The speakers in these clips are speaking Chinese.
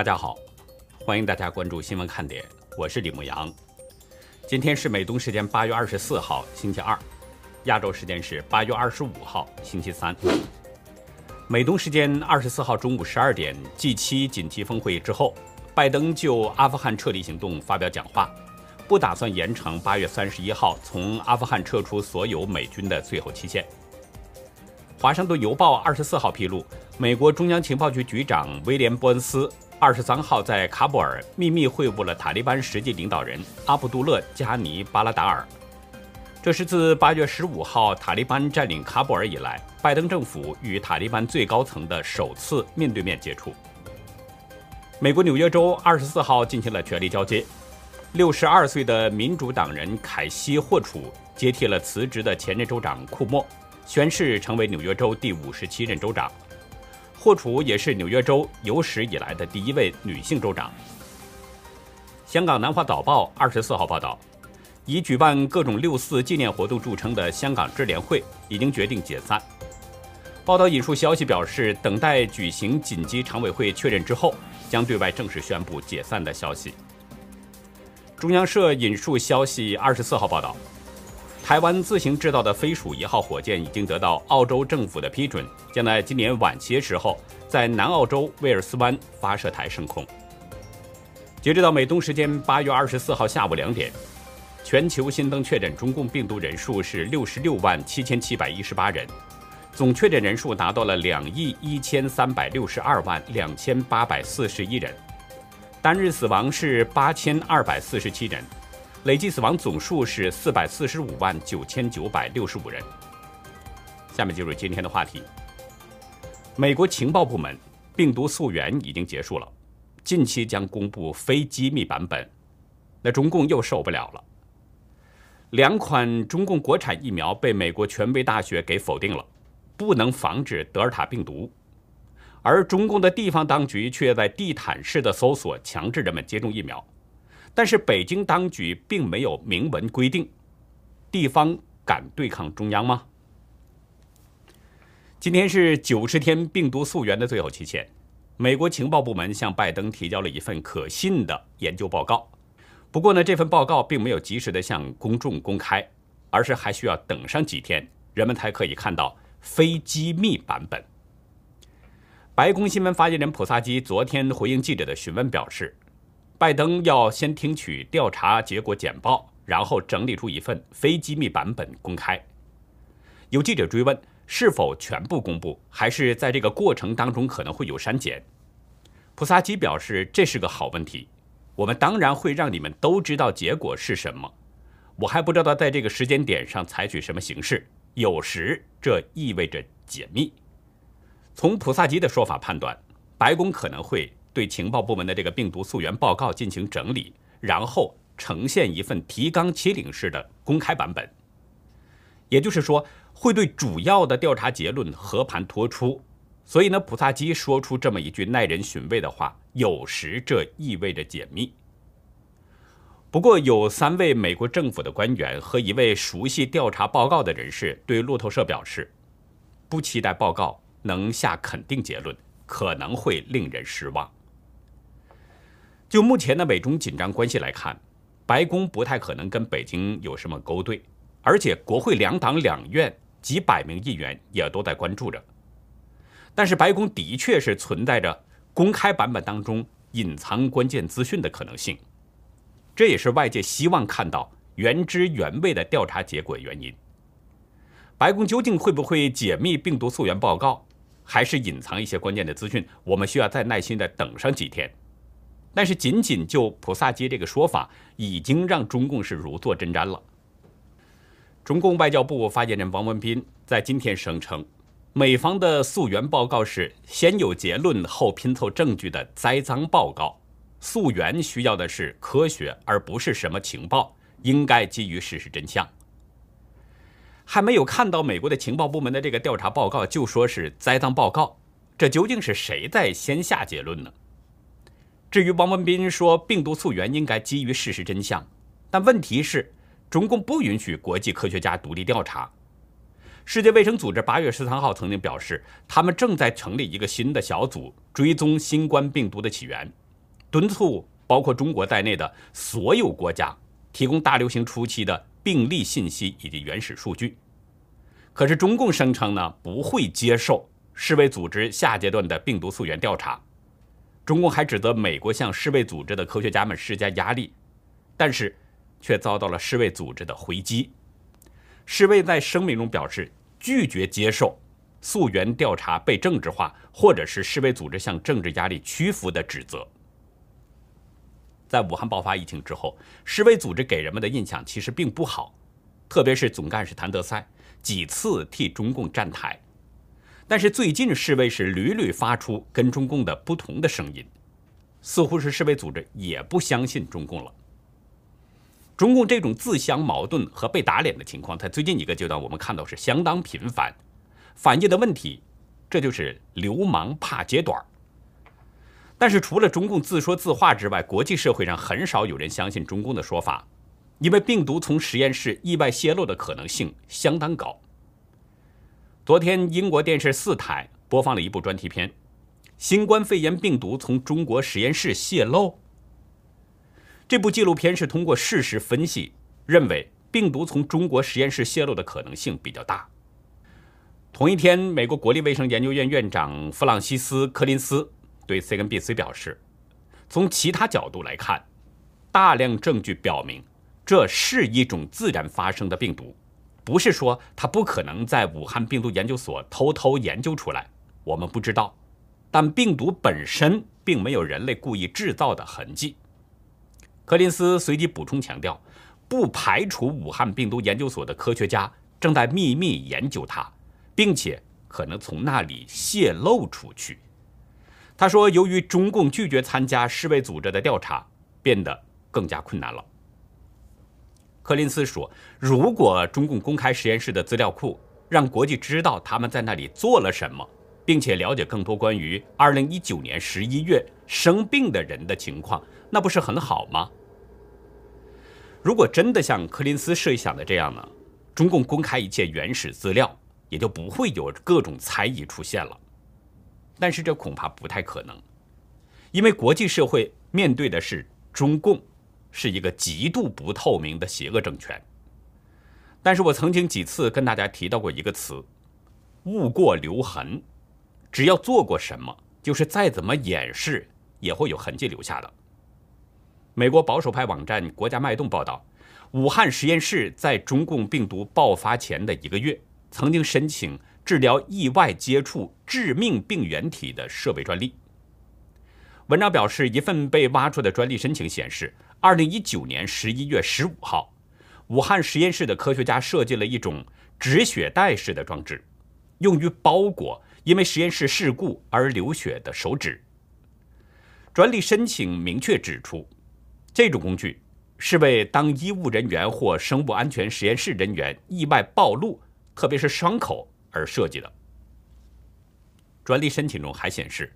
大家好，欢迎大家关注新闻看点，我是李牧阳。今天是美东时间八月二十四号，星期二；亚洲时间是八月二十五号，星期三。美东时间二十四号中午十二点，G 七紧急峰会之后，拜登就阿富汗撤离行动发表讲话，不打算延长八月三十一号从阿富汗撤出所有美军的最后期限。华盛顿邮报二十四号披露，美国中央情报局局长威廉·伯恩斯。二十三号在喀布尔秘密会晤了塔利班实际领导人阿卜杜勒·加尼·巴拉达尔。这是自八月十五号塔利班占领喀布尔以来，拜登政府与塔利班最高层的首次面对面接触。美国纽约州二十四号进行了权力交接，六十二岁的民主党人凯西·霍楚接替了辞职的前任州长库莫，宣誓成为纽约州第五十七任州长。霍楚也是纽约州有史以来的第一位女性州长。香港南华早报二十四号报道，以举办各种六四纪念活动著称的香港支联会已经决定解散。报道引述消息表示，等待举行紧急常委会确认之后，将对外正式宣布解散的消息。中央社引述消息二十四号报道。台湾自行制造的飞鼠一号火箭已经得到澳洲政府的批准，将在今年晚些时候在南澳洲威尔斯湾发射台升空。截止到美东时间八月二十四号下午两点，全球新增确诊中共病毒人数是六十六万七千七百一十八人，总确诊人数达到了两亿一千三百六十二万两千八百四十一人，单日死亡是八千二百四十七人。累计死亡总数是四百四十五万九千九百六十五人。下面进入今天的话题。美国情报部门病毒溯源已经结束了，近期将公布非机密版本。那中共又受不了了。两款中共国产疫苗被美国权威大学给否定了，不能防止德尔塔病毒，而中共的地方当局却在地毯式的搜索，强制人们接种疫苗。但是北京当局并没有明文规定，地方敢对抗中央吗？今天是九十天病毒溯源的最后期限，美国情报部门向拜登提交了一份可信的研究报告。不过呢，这份报告并没有及时的向公众公开，而是还需要等上几天，人们才可以看到非机密版本。白宫新闻发言人普萨基昨天回应记者的询问表示。拜登要先听取调查结果简报，然后整理出一份非机密版本公开。有记者追问是否全部公布，还是在这个过程当中可能会有删减。普萨基表示这是个好问题，我们当然会让你们都知道结果是什么。我还不知道在这个时间点上采取什么形式，有时这意味着解密。从普萨基的说法判断，白宫可能会。对情报部门的这个病毒溯源报告进行整理，然后呈现一份提纲挈领式的公开版本。也就是说，会对主要的调查结论和盘托出。所以呢，普萨基说出这么一句耐人寻味的话，有时这意味着解密。不过，有三位美国政府的官员和一位熟悉调查报告的人士对路透社表示，不期待报告能下肯定结论，可能会令人失望。就目前的美中紧张关系来看，白宫不太可能跟北京有什么勾兑，而且国会两党两院几百名议员也都在关注着。但是白宫的确是存在着公开版本当中隐藏关键资讯的可能性，这也是外界希望看到原汁原味的调查结果原因。白宫究竟会不会解密病毒溯源报告，还是隐藏一些关键的资讯，我们需要再耐心的等上几天。但是，仅仅就普萨基这个说法，已经让中共是如坐针毡了。中共外交部发言人王文斌在今天声称，美方的溯源报告是先有结论后拼凑证据的栽赃报告，溯源需要的是科学，而不是什么情报，应该基于事实真相。还没有看到美国的情报部门的这个调查报告，就说是栽赃报告，这究竟是谁在先下结论呢？至于王文斌说病毒溯源应该基于事实真相，但问题是，中共不允许国际科学家独立调查。世界卫生组织八月十三号曾经表示，他们正在成立一个新的小组追踪新冠病毒的起源，敦促包括中国在内的所有国家提供大流行初期的病例信息以及原始数据。可是中共声称呢，不会接受世卫组织下阶段的病毒溯源调查。中共还指责美国向世卫组织的科学家们施加压力，但是却遭到了世卫组织的回击。世卫在声明中表示，拒绝接受溯源调查被政治化，或者是世卫组织向政治压力屈服的指责。在武汉爆发疫情之后，世卫组织给人们的印象其实并不好，特别是总干事谭德塞几次替中共站台。但是最近世卫是屡屡发出跟中共的不同的声音，似乎是世卫组织也不相信中共了。中共这种自相矛盾和被打脸的情况，在最近一个阶段我们看到是相当频繁，反映的问题，这就是流氓怕揭短儿但是除了中共自说自话之外，国际社会上很少有人相信中共的说法，因为病毒从实验室意外泄露的可能性相当高。昨天，英国电视四台播放了一部专题片，《新冠肺炎病毒从中国实验室泄露》。这部纪录片是通过事实分析，认为病毒从中国实验室泄露的可能性比较大。同一天，美国国立卫生研究院院长弗朗西斯·柯林斯对 CNBC 表示，从其他角度来看，大量证据表明这是一种自然发生的病毒。不是说它不可能在武汉病毒研究所偷偷研究出来，我们不知道。但病毒本身并没有人类故意制造的痕迹。柯林斯随即补充强调，不排除武汉病毒研究所的科学家正在秘密研究它，并且可能从那里泄露出去。他说，由于中共拒绝参加世卫组织的调查，变得更加困难了。柯林斯说：“如果中共公开实验室的资料库，让国际知道他们在那里做了什么，并且了解更多关于2019年11月生病的人的情况，那不是很好吗？如果真的像柯林斯设想的这样呢？中共公开一切原始资料，也就不会有各种猜疑出现了。但是这恐怕不太可能，因为国际社会面对的是中共。”是一个极度不透明的邪恶政权。但是我曾经几次跟大家提到过一个词“物过留痕”，只要做过什么，就是再怎么掩饰，也会有痕迹留下的。美国保守派网站《国家脉动》报道，武汉实验室在中共病毒爆发前的一个月，曾经申请治疗意外接触致命病原体的设备专利。文章表示，一份被挖出的专利申请显示。二零一九年十一月十五号，武汉实验室的科学家设计了一种止血带式的装置，用于包裹因为实验室事故而流血的手指。专利申请明确指出，这种工具是为当医务人员或生物安全实验室人员意外暴露，特别是伤口而设计的。专利申请中还显示，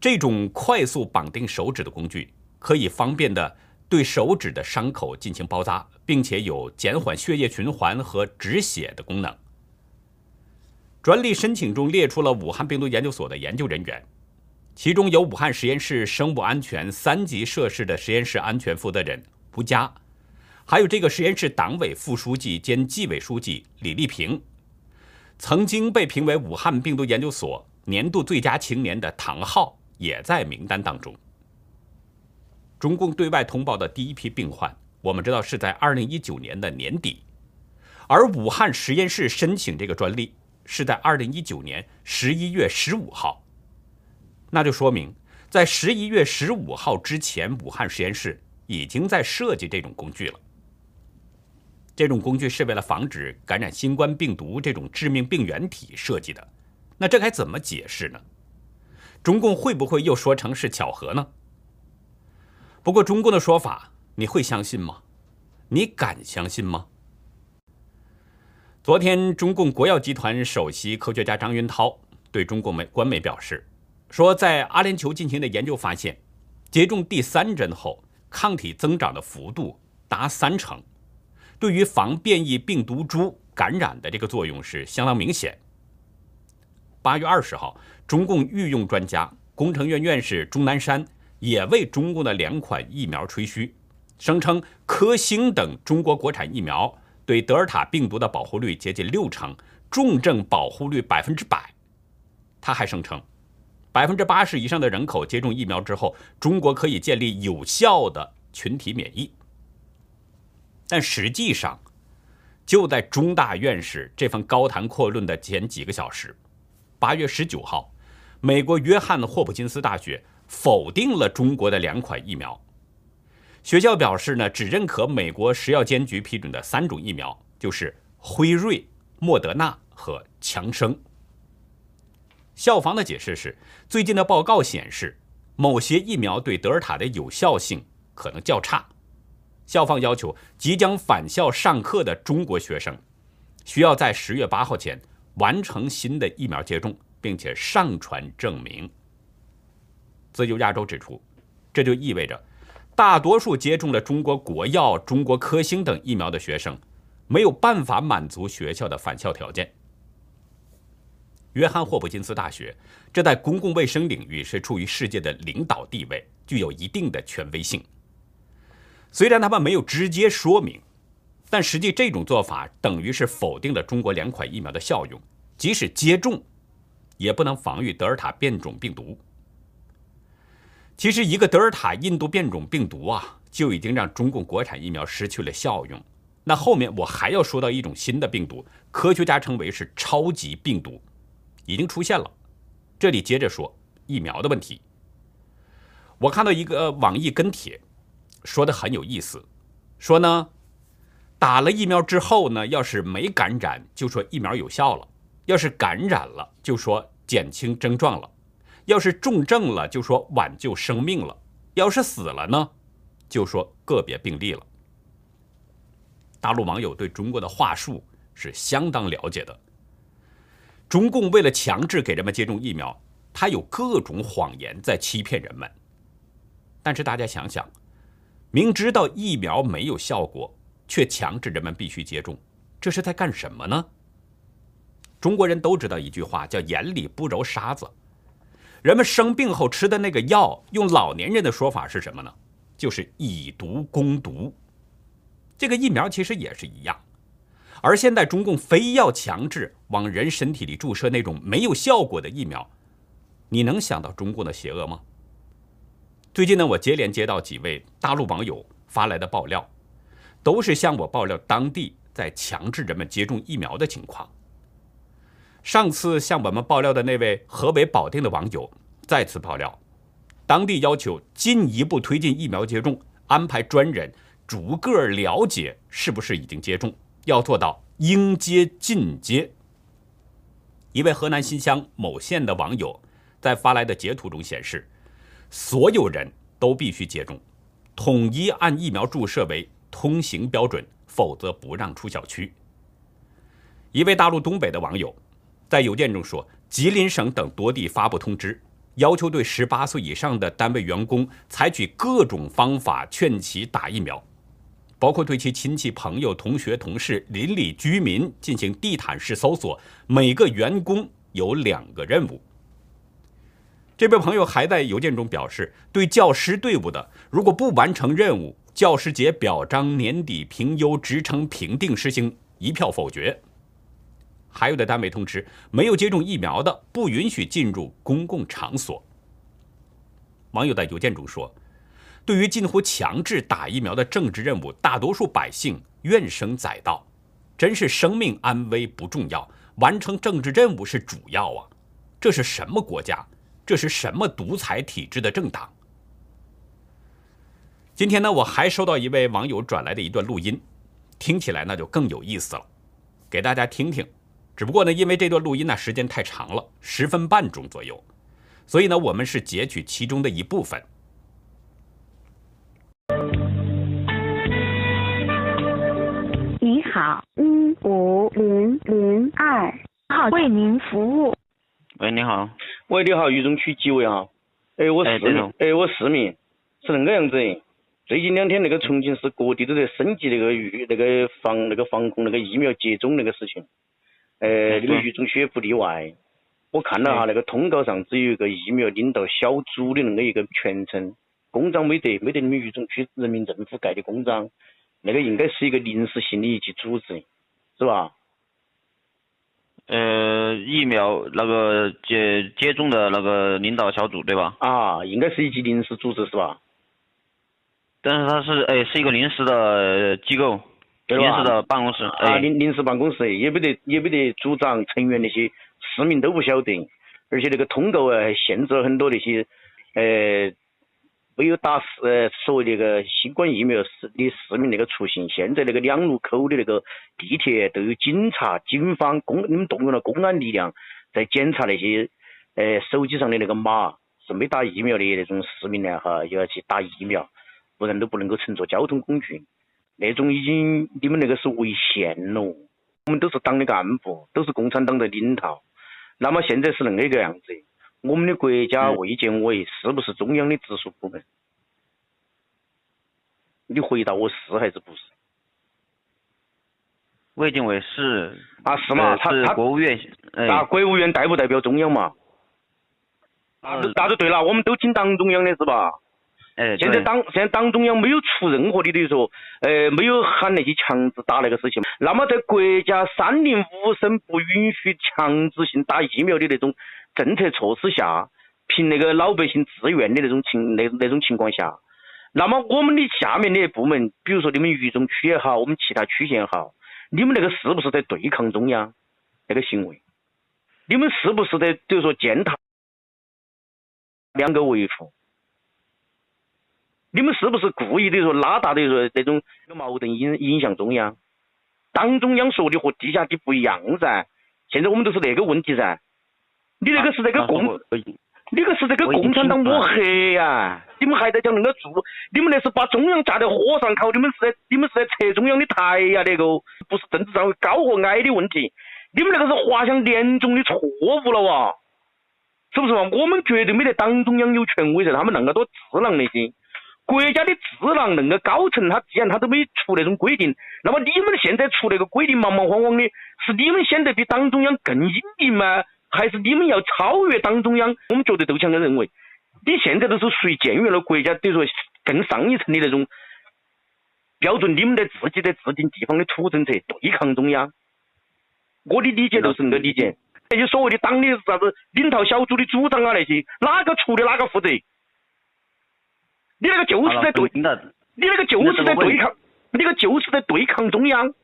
这种快速绑定手指的工具可以方便的。对手指的伤口进行包扎，并且有减缓血液循环和止血的功能。专利申请中列出了武汉病毒研究所的研究人员，其中有武汉实验室生物安全三级设施的实验室安全负责人吴佳，还有这个实验室党委副书记兼纪委书记李立平，曾经被评为武汉病毒研究所年度最佳青年的唐浩也在名单当中。中共对外通报的第一批病患，我们知道是在二零一九年的年底，而武汉实验室申请这个专利是在二零一九年十一月十五号，那就说明在十一月十五号之前，武汉实验室已经在设计这种工具了。这种工具是为了防止感染新冠病毒这种致命病原体设计的，那这该怎么解释呢？中共会不会又说成是巧合呢？不过，中共的说法你会相信吗？你敢相信吗？昨天，中共国药集团首席科学家张云涛对中共媒官媒表示，说在阿联酋进行的研究发现，接种第三针后，抗体增长的幅度达三成，对于防变异病毒株感染的这个作用是相当明显。八月二十号，中共御用专家、工程院院士钟南山。也为中共的两款疫苗吹嘘，声称科兴等中国国产疫苗对德尔塔病毒的保护率接近六成，重症保护率百分之百。他还声称，百分之八十以上的人口接种疫苗之后，中国可以建立有效的群体免疫。但实际上，就在中大院士这份高谈阔论的前几个小时，八月十九号，美国约翰霍普金斯大学否定了中国的两款疫苗。学校表示呢，只认可美国食药监局批准的三种疫苗，就是辉瑞、莫德纳和强生。校方的解释是，最近的报告显示，某些疫苗对德尔塔的有效性可能较差。校方要求即将返校上课的中国学生，需要在十月八号前完成新的疫苗接种，并且上传证明。自由亚洲指出，这就意味着大多数接种了中国国药、中国科兴等疫苗的学生，没有办法满足学校的返校条件。约翰霍普金斯大学，这在公共卫生领域是处于世界的领导地位，具有一定的权威性。虽然他们没有直接说明，但实际这种做法等于是否定了中国两款疫苗的效用。即使接种，也不能防御德尔塔变种病毒。其实，一个德尔塔印度变种病毒啊，就已经让中共国产疫苗失去了效用。那后面我还要说到一种新的病毒，科学家称为是超级病毒，已经出现了。这里接着说疫苗的问题。我看到一个网易跟帖。说的很有意思，说呢，打了疫苗之后呢，要是没感染，就说疫苗有效了；要是感染了，就说减轻症状了；要是重症了，就说挽救生命了；要是死了呢，就说个别病例了。大陆网友对中国的话术是相当了解的。中共为了强制给人们接种疫苗，他有各种谎言在欺骗人们。但是大家想想。明知道疫苗没有效果，却强制人们必须接种，这是在干什么呢？中国人都知道一句话，叫“眼里不揉沙子”。人们生病后吃的那个药，用老年人的说法是什么呢？就是以毒攻毒。这个疫苗其实也是一样，而现在中共非要强制往人身体里注射那种没有效果的疫苗，你能想到中共的邪恶吗？最近呢，我接连接到几位大陆网友发来的爆料，都是向我爆料当地在强制人们接种疫苗的情况。上次向我们爆料的那位河北保定的网友再次爆料，当地要求进一步推进疫苗接种，安排专人逐个了解是不是已经接种，要做到应接尽接。一位河南新乡某县的网友在发来的截图中显示。所有人都必须接种，统一按疫苗注射为通行标准，否则不让出小区。一位大陆东北的网友在邮件中说，吉林省等多地发布通知，要求对十八岁以上的单位员工采取各种方法劝其打疫苗，包括对其亲戚、朋友、同学、同事、邻里居民进行地毯式搜索，每个员工有两个任务。这位朋友还在邮件中表示，对教师队伍的，如果不完成任务，教师节表彰、年底评优、职称评定实行一票否决。还有的单位通知，没有接种疫苗的不允许进入公共场所。网友在邮件中说，对于近乎强制打疫苗的政治任务，大多数百姓怨声载道，真是生命安危不重要，完成政治任务是主要啊！这是什么国家？这是什么独裁体制的政党？今天呢，我还收到一位网友转来的一段录音，听起来那就更有意思了，给大家听听。只不过呢，因为这段录音呢时间太长了，十分半钟左右，所以呢，我们是截取其中的一部分。你好，一五零零二号为您服务。喂，你好。喂，你好，渝中区纪委哈？哎，我市民，哎，我市民是那个样子。最近两天那个重庆市各地都在升级那个预那个防那个防控那个疫苗接种那个事情，呃，你们渝中区也不例外。我看了哈，那个通告上只有一个疫苗领导小组的那个一个全称，公章没得，没得你们渝中区人民政府盖的公章，那个应该是一个临时性的一级组织，是吧？呃，疫苗那个接接种的那个领导小组对吧？啊，应该是一级临时组织是吧？但是它是哎是一个临时的机构，临时的办公室。啊，临临时办公室也没得也没得组长成员那些市民都不晓得，而且那个通告啊限制了很多那些呃。没有打呃所谓那个新冠疫苗市的市民那个出行，现在那个两路口的那个地铁都有警察、警方公，你们动用了公安力量在检查那些呃手机上的那个码，是没打疫苗的那种市民呢哈，就要去打疫苗，不然都不能够乘坐交通工具。那种已经你们那个是违宪了，我们都是党的干部，都是共产党的领导，那么现在是恁个样子。我们的国家卫健委是不是中央的直属部门？你回答我是还是不是？卫健委是啊，是嘛？他他国务院啊，国务院代不代表中央嘛？那就那就对了，我们都听党中央的是吧？现在党现在党中央没有出任何的，等于说，呃，没有喊那些强制打那个事情。那么在国家三令五申不允许强制性打疫苗的那种。政策措施下，凭那个老百姓自愿的那种情那那种情况下，那么我们的下面的部门，比如说你们渝中区也好，我们其他区县也好，你们那个是不是在对抗中央那个行为？你们是不是在比如说践踏两个维护？你们是不是故意的说拉大的说那种矛盾影影响中央？党中央说的和地下的不一样噻，现在我们都是那个问题噻。你那个是在给共，你那个是在给共产党抹黑呀！你们还在讲那个做，你们那是把中央架在火上烤，你们是在你们是在拆中央的台呀！那个不是政治上高和矮的问题，你们那个是滑向严重的错误了哇！是不是嘛？我们绝对没得党中央有权威噻，他们那么多智囊那些国家的智囊那个高层，他既然他都没出那种规定，那么你们现在出那个规定，忙忙慌慌的，是你们显得比党中央更英明吗？还是你们要超越党中央？我们觉得都像个认为，你现在都是属于僭越了国家，等于说更上一层的那种标准，你们在自己在制定地方的土政策，对抗中央。我的理解都是那个理解。那些所谓的党的啥子领导小组的组长啊那些，哪个出的哪个负责？你那个就是在对，你那个就是在对抗，你那个就是在对抗中央。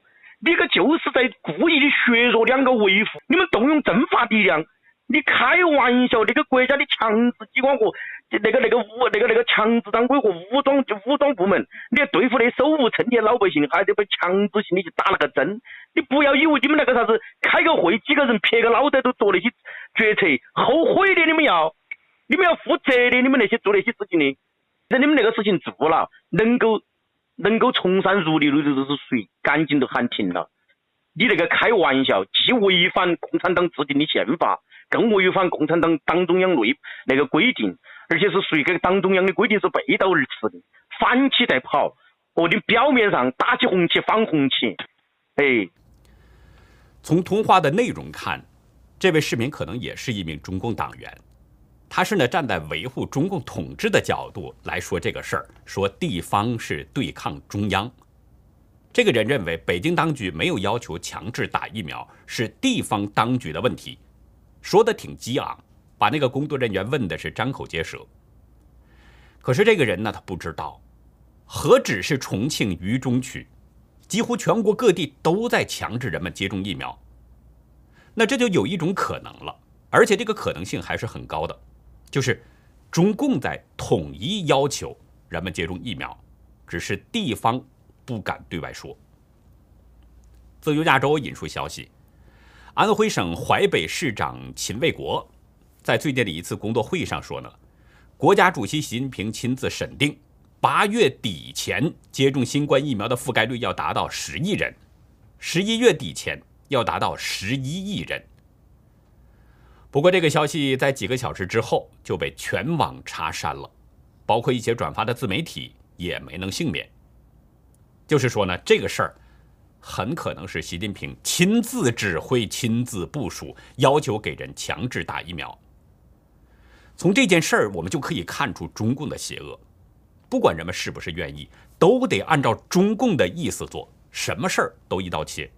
你个就是在故意的削弱两个维护，你们动用政法力量，你开玩笑？那个国家的强制机关和那个那个武那个那个强制党规和武装武装部门，你要对付那手无寸铁老百姓，还得被强制性的去打那个针。你不要以为你们那个啥子开个会，几个人撇个脑袋都做那些决策，后悔的你们要，你们要负责的，你们那些做那些事情的，那你们那个事情做了，能够。能够从善如流的都是谁？赶紧都喊停了！你那个开玩笑，既违反共产党制定的宪法，更违反共产党党中央内那个规定，而且是谁跟党中央的规定是背道而驰的，反起在跑。哦，你表面上打起红旗反红旗，哎。从通话的内容看，这位市民可能也是一名中共党员。他是呢站在维护中共统治的角度来说这个事儿，说地方是对抗中央。这个人认为北京当局没有要求强制打疫苗，是地方当局的问题，说的挺激昂，把那个工作人员问的是张口结舌。可是这个人呢，他不知道，何止是重庆渝中区，几乎全国各地都在强制人们接种疫苗。那这就有一种可能了，而且这个可能性还是很高的。就是中共在统一要求人们接种疫苗，只是地方不敢对外说。自由亚洲引述消息，安徽省淮北市长秦卫国在最近的一次工作会议上说呢，国家主席习近平亲自审定，八月底前接种新冠疫苗的覆盖率要达到十亿人，十一月底前要达到十一亿人。不过，这个消息在几个小时之后就被全网查删了，包括一些转发的自媒体也没能幸免。就是说呢，这个事儿很可能是习近平亲自指挥、亲自部署，要求给人强制打疫苗。从这件事儿，我们就可以看出中共的邪恶。不管人们是不是愿意，都得按照中共的意思做，什么事儿都一刀切。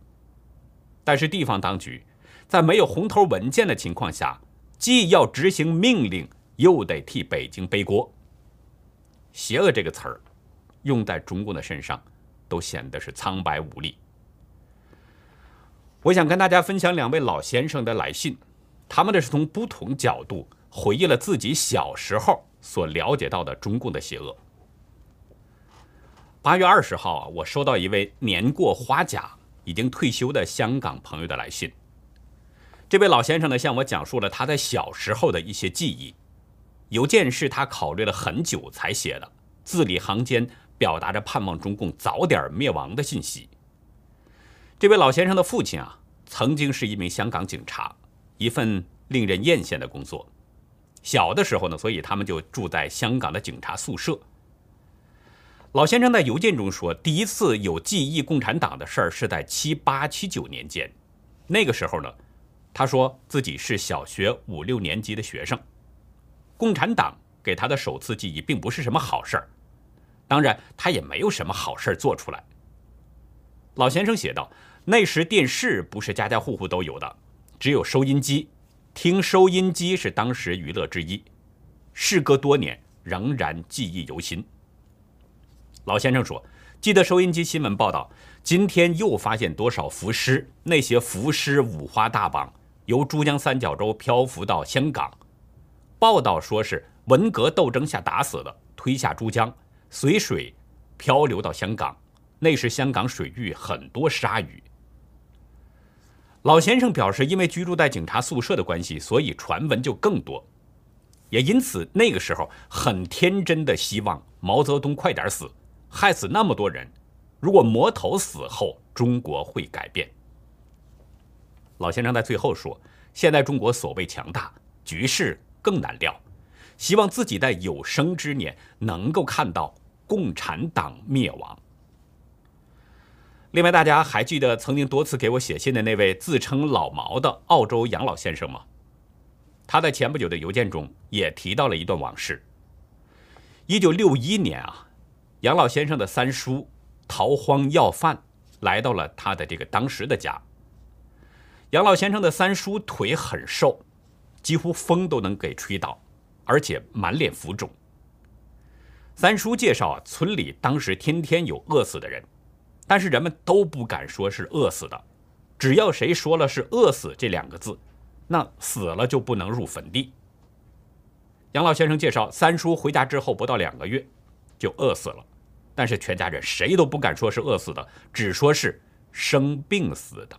但是地方当局在没有红头文件的情况下，既要执行命令，又得替北京背锅。邪恶这个词儿，用在中共的身上，都显得是苍白无力。我想跟大家分享两位老先生的来信，他们的是从不同角度回忆了自己小时候所了解到的中共的邪恶。八月二十号啊，我收到一位年过花甲、已经退休的香港朋友的来信。这位老先生呢，向我讲述了他在小时候的一些记忆。邮件是他考虑了很久才写的，字里行间表达着盼望中共早点灭亡的信息。这位老先生的父亲啊，曾经是一名香港警察，一份令人艳羡的工作。小的时候呢，所以他们就住在香港的警察宿舍。老先生在邮件中说，第一次有记忆共产党的事儿是在七八七九年间。那个时候呢，他说自己是小学五六年级的学生，共产党给他的首次记忆并不是什么好事儿，当然他也没有什么好事儿做出来。老先生写道：“那时电视不是家家户户都有的，只有收音机，听收音机是当时娱乐之一。事隔多年，仍然记忆犹新。”老先生说：“记得收音机新闻报道，今天又发现多少浮尸？那些浮尸五花大绑，由珠江三角洲漂浮到香港。报道说是文革斗争下打死的，推下珠江，随水漂流到香港。”那时香港水域很多鲨鱼。老先生表示，因为居住在警察宿舍的关系，所以传闻就更多，也因此那个时候很天真的希望毛泽东快点死，害死那么多人。如果魔头死后，中国会改变。老先生在最后说：“现在中国所谓强大，局势更难料，希望自己在有生之年能够看到共产党灭亡。”另外，大家还记得曾经多次给我写信的那位自称老毛的澳洲杨老先生吗？他在前不久的邮件中也提到了一段往事。一九六一年啊，杨老先生的三叔逃荒要饭来到了他的这个当时的家。杨老先生的三叔腿很瘦，几乎风都能给吹倒，而且满脸浮肿。三叔介绍啊，村里当时天天有饿死的人。但是人们都不敢说是饿死的，只要谁说了是饿死这两个字，那死了就不能入坟地。杨老先生介绍，三叔回家之后不到两个月就饿死了，但是全家人谁都不敢说是饿死的，只说是生病死的。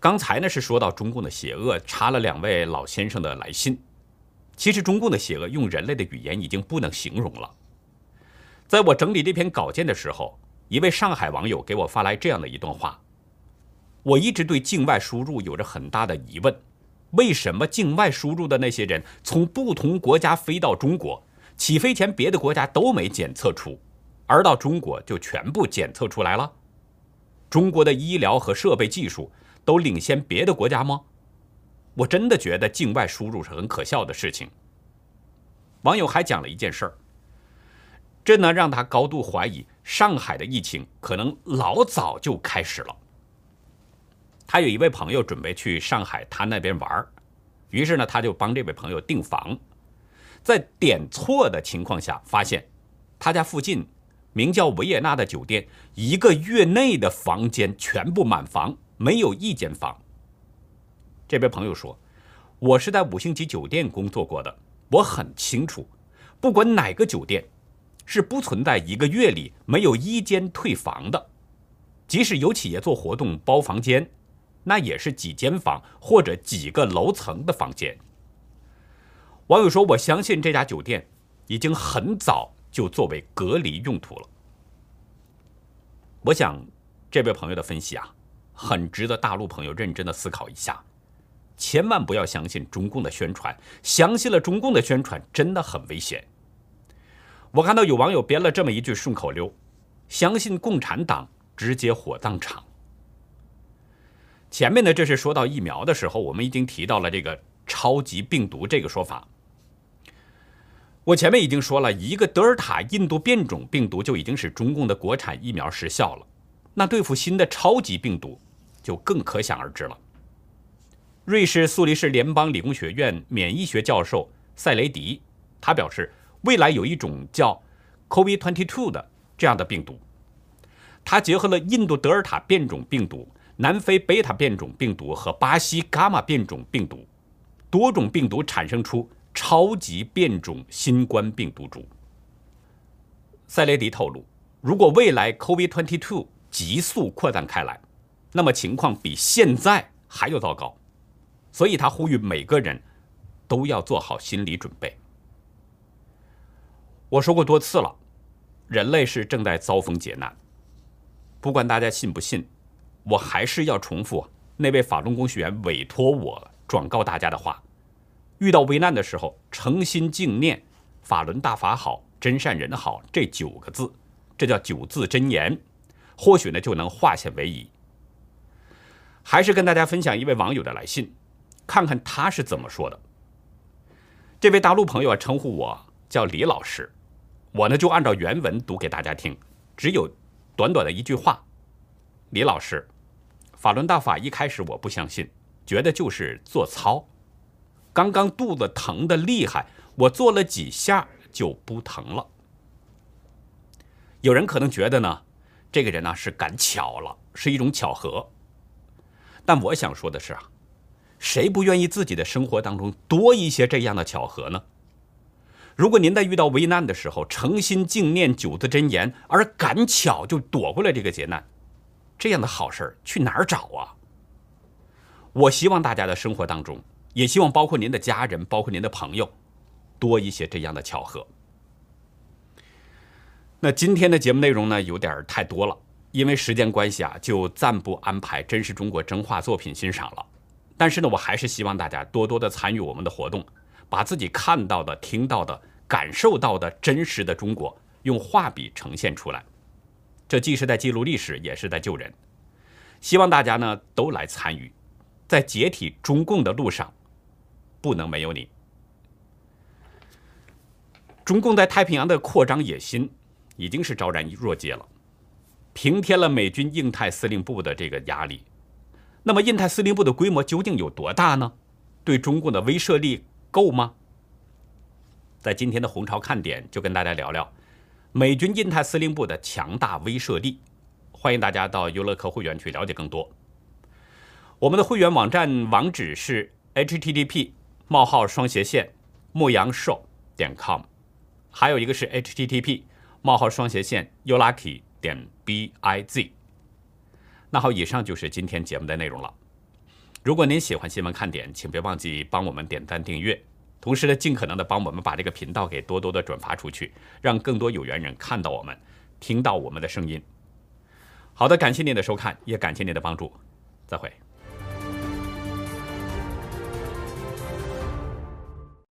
刚才呢是说到中共的邪恶，插了两位老先生的来信。其实中共的邪恶用人类的语言已经不能形容了。在我整理这篇稿件的时候，一位上海网友给我发来这样的一段话：我一直对境外输入有着很大的疑问，为什么境外输入的那些人从不同国家飞到中国，起飞前别的国家都没检测出，而到中国就全部检测出来了？中国的医疗和设备技术都领先别的国家吗？我真的觉得境外输入是很可笑的事情。网友还讲了一件事儿。这呢让他高度怀疑上海的疫情可能老早就开始了。他有一位朋友准备去上海他那边玩于是呢他就帮这位朋友订房，在点错的情况下，发现他家附近名叫维也纳的酒店一个月内的房间全部满房，没有一间房。这位朋友说：“我是在五星级酒店工作过的，我很清楚，不管哪个酒店。”是不存在一个月里没有一间退房的，即使有企业做活动包房间，那也是几间房或者几个楼层的房间。网友说：“我相信这家酒店已经很早就作为隔离用途了。”我想，这位朋友的分析啊，很值得大陆朋友认真的思考一下，千万不要相信中共的宣传，相信了中共的宣传真的很危险。我看到有网友编了这么一句顺口溜：“相信共产党，直接火葬场。”前面呢，这是说到疫苗的时候，我们已经提到了这个超级病毒这个说法。我前面已经说了一个德尔塔印度变种病毒就已经使中共的国产疫苗失效了，那对付新的超级病毒就更可想而知了。瑞士苏黎世联邦理工学院免疫学教授塞雷迪，他表示，未来有一种叫 COVID-22 的这样的病毒，它结合了印度德尔塔变种病毒、南非贝塔变种病毒和巴西伽马变种病毒，多种病毒产生出。超级变种新冠病毒株。塞雷迪透露，如果未来 COVID-22 急速扩散开来，那么情况比现在还要糟糕。所以他呼吁每个人都要做好心理准备。我说过多次了，人类是正在遭逢劫难。不管大家信不信，我还是要重复那位法轮功学员委托我转告大家的话。遇到危难的时候，诚心敬念“法轮大法好，真善人好”这九个字，这叫九字真言，或许呢就能化险为夷。还是跟大家分享一位网友的来信，看看他是怎么说的。这位大陆朋友啊，称呼我叫李老师，我呢就按照原文读给大家听，只有短短的一句话：“李老师，法轮大法一开始我不相信，觉得就是做操。”刚刚肚子疼的厉害，我做了几下就不疼了。有人可能觉得呢，这个人呢是赶巧了，是一种巧合。但我想说的是啊，谁不愿意自己的生活当中多一些这样的巧合呢？如果您在遇到危难的时候诚心敬念九字真言，而赶巧就躲过了这个劫难，这样的好事儿去哪儿找啊？我希望大家的生活当中。也希望包括您的家人，包括您的朋友，多一些这样的巧合。那今天的节目内容呢，有点太多了，因为时间关系啊，就暂不安排真实中国真话作品欣赏了。但是呢，我还是希望大家多多的参与我们的活动，把自己看到的、听到的、感受到的真实的中国用画笔呈现出来。这既是在记录历史，也是在救人。希望大家呢都来参与，在解体中共的路上。不能没有你。中共在太平洋的扩张野心已经是昭然若揭了，平添了美军印太司令部的这个压力。那么，印太司令部的规模究竟有多大呢？对中共的威慑力够吗？在今天的红潮看点，就跟大家聊聊美军印太司令部的强大威慑力。欢迎大家到优乐客会员去了解更多。我们的会员网站网址是 http。冒号双斜线牧羊兽点 com，还有一个是 http 冒号双斜线 youlucky 点 biz。那好，以上就是今天节目的内容了。如果您喜欢新闻看点，请别忘记帮我们点赞订阅，同时呢，尽可能的帮我们把这个频道给多多的转发出去，让更多有缘人看到我们，听到我们的声音。好的，感谢您的收看，也感谢您的帮助，再会。